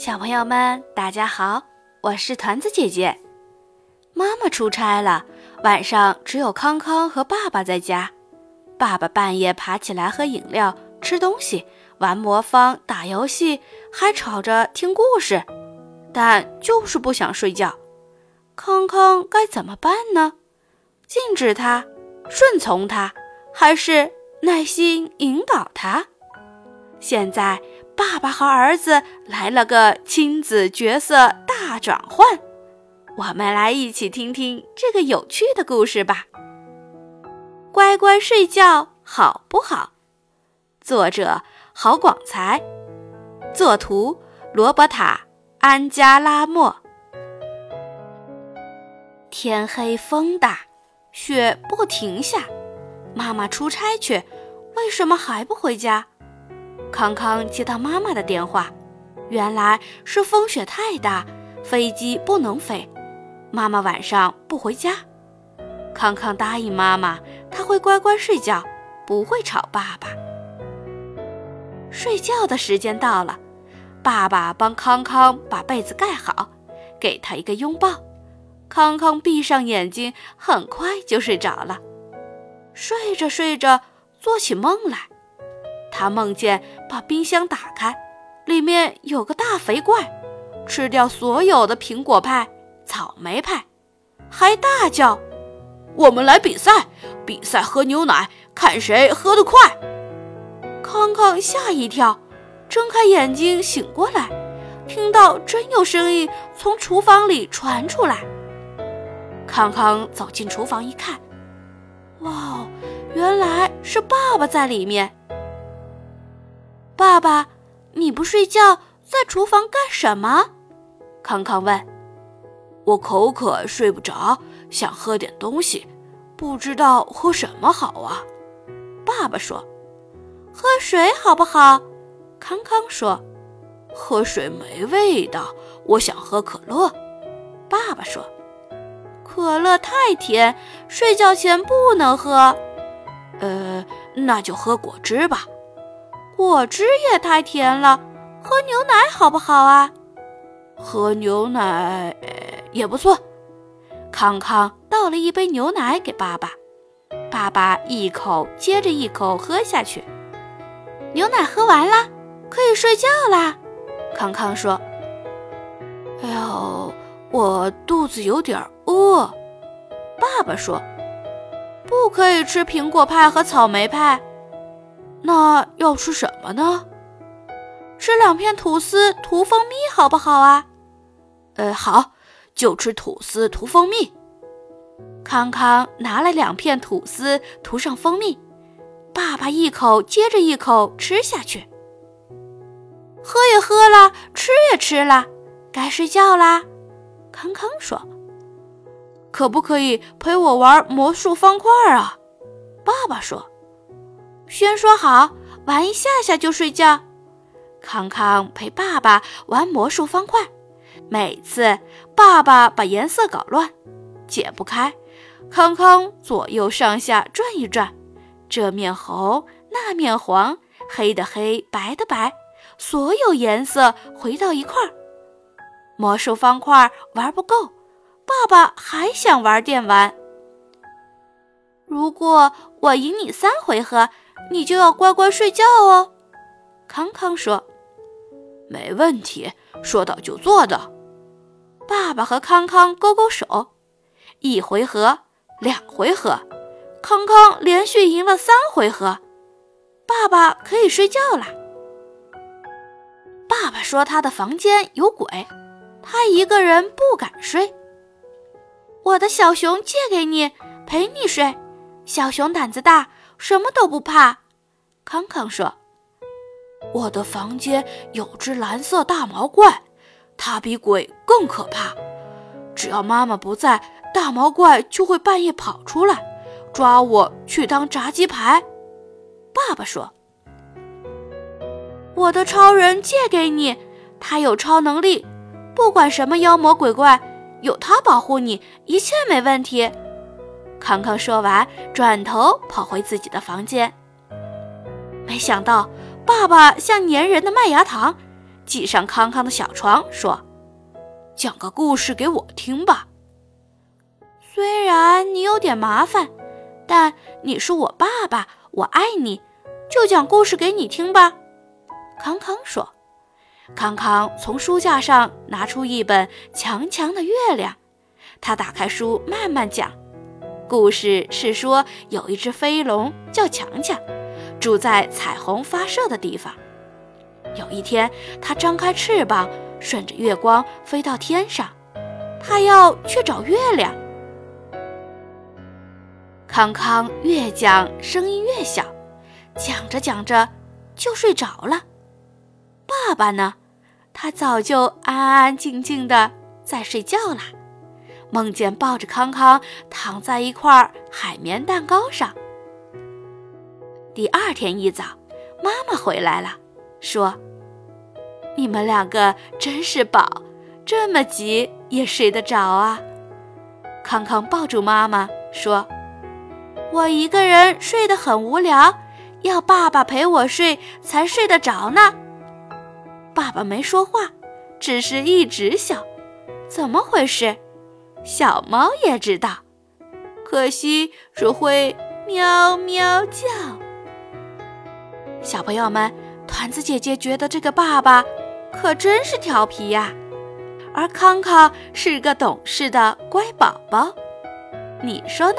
小朋友们，大家好，我是团子姐姐。妈妈出差了，晚上只有康康和爸爸在家。爸爸半夜爬起来喝饮料、吃东西、玩魔方、打游戏，还吵着听故事，但就是不想睡觉。康康该怎么办呢？禁止他，顺从他，还是耐心引导他？现在。爸爸和儿子来了个亲子角色大转换，我们来一起听听这个有趣的故事吧。乖乖睡觉好不好？作者郝广才，作图罗伯塔·安加拉莫。天黑风大，雪不停下，妈妈出差去，为什么还不回家？康康接到妈妈的电话，原来是风雪太大，飞机不能飞，妈妈晚上不回家。康康答应妈妈，他会乖乖睡觉，不会吵爸爸。睡觉的时间到了，爸爸帮康康把被子盖好，给他一个拥抱。康康闭上眼睛，很快就睡着了。睡着睡着，做起梦来。他梦见把冰箱打开，里面有个大肥怪，吃掉所有的苹果派、草莓派，还大叫：“我们来比赛，比赛喝牛奶，看谁喝得快。”康康吓一跳，睁开眼睛醒过来，听到真有声音从厨房里传出来。康康走进厨房一看，哇，原来是爸爸在里面。爸爸，你不睡觉，在厨房干什么？康康问。我口渴，睡不着，想喝点东西，不知道喝什么好啊。爸爸说。喝水好不好？康康说。喝水没味道，我想喝可乐。爸爸说。可乐太甜，睡觉前不能喝。呃，那就喝果汁吧。果汁也太甜了，喝牛奶好不好啊？喝牛奶也不错。康康倒了一杯牛奶给爸爸，爸爸一口接着一口喝下去。牛奶喝完了，可以睡觉啦。康康说：“哎呦，我肚子有点饿。”爸爸说：“不可以吃苹果派和草莓派。”那要吃什么呢？吃两片吐司涂蜂蜜好不好啊？呃，好，就吃吐司涂蜂蜜。康康拿了两片吐司涂上蜂蜜，爸爸一口接着一口吃下去。喝也喝了，吃也吃了，该睡觉啦。康康说：“可不可以陪我玩魔术方块啊？”爸爸说。先说好，玩一下下就睡觉。康康陪爸爸玩魔术方块，每次爸爸把颜色搞乱，解不开，康康左右上下转一转，这面红，那面黄，黑的黑，白的白，所有颜色回到一块儿。魔术方块玩不够，爸爸还想玩电玩。如果我赢你三回合。你就要乖乖睡觉哦，康康说：“没问题，说到就做到。”爸爸和康康勾勾手，一回合，两回合，康康连续赢了三回合，爸爸可以睡觉了。爸爸说他的房间有鬼，他一个人不敢睡。我的小熊借给你，陪你睡。小熊胆子大。什么都不怕，康康说：“我的房间有只蓝色大毛怪，它比鬼更可怕。只要妈妈不在，大毛怪就会半夜跑出来，抓我去当炸鸡排。”爸爸说：“我的超人借给你，他有超能力，不管什么妖魔鬼怪，有他保护你，一切没问题。”康康说完，转头跑回自己的房间。没想到，爸爸像粘人的麦芽糖，挤上康康的小床，说：“讲个故事给我听吧。虽然你有点麻烦，但你是我爸爸，我爱你，就讲故事给你听吧。”康康说。康康从书架上拿出一本《强强的月亮》，他打开书，慢慢讲。故事是说，有一只飞龙叫强强，住在彩虹发射的地方。有一天，它张开翅膀，顺着月光飞到天上，他要去找月亮。康康越讲声音越小，讲着讲着就睡着了。爸爸呢？他早就安安静静的在睡觉了，梦见抱着康康躺在一块海绵蛋糕上。第二天一早，妈妈回来了，说。你们两个真是宝，这么急也睡得着啊！康康抱住妈妈说：“我一个人睡得很无聊，要爸爸陪我睡才睡得着呢。”爸爸没说话，只是一直笑。怎么回事？小猫也知道，可惜只会喵喵叫。小朋友们，团子姐姐觉得这个爸爸。可真是调皮呀，而康康是个懂事的乖宝宝，你说呢？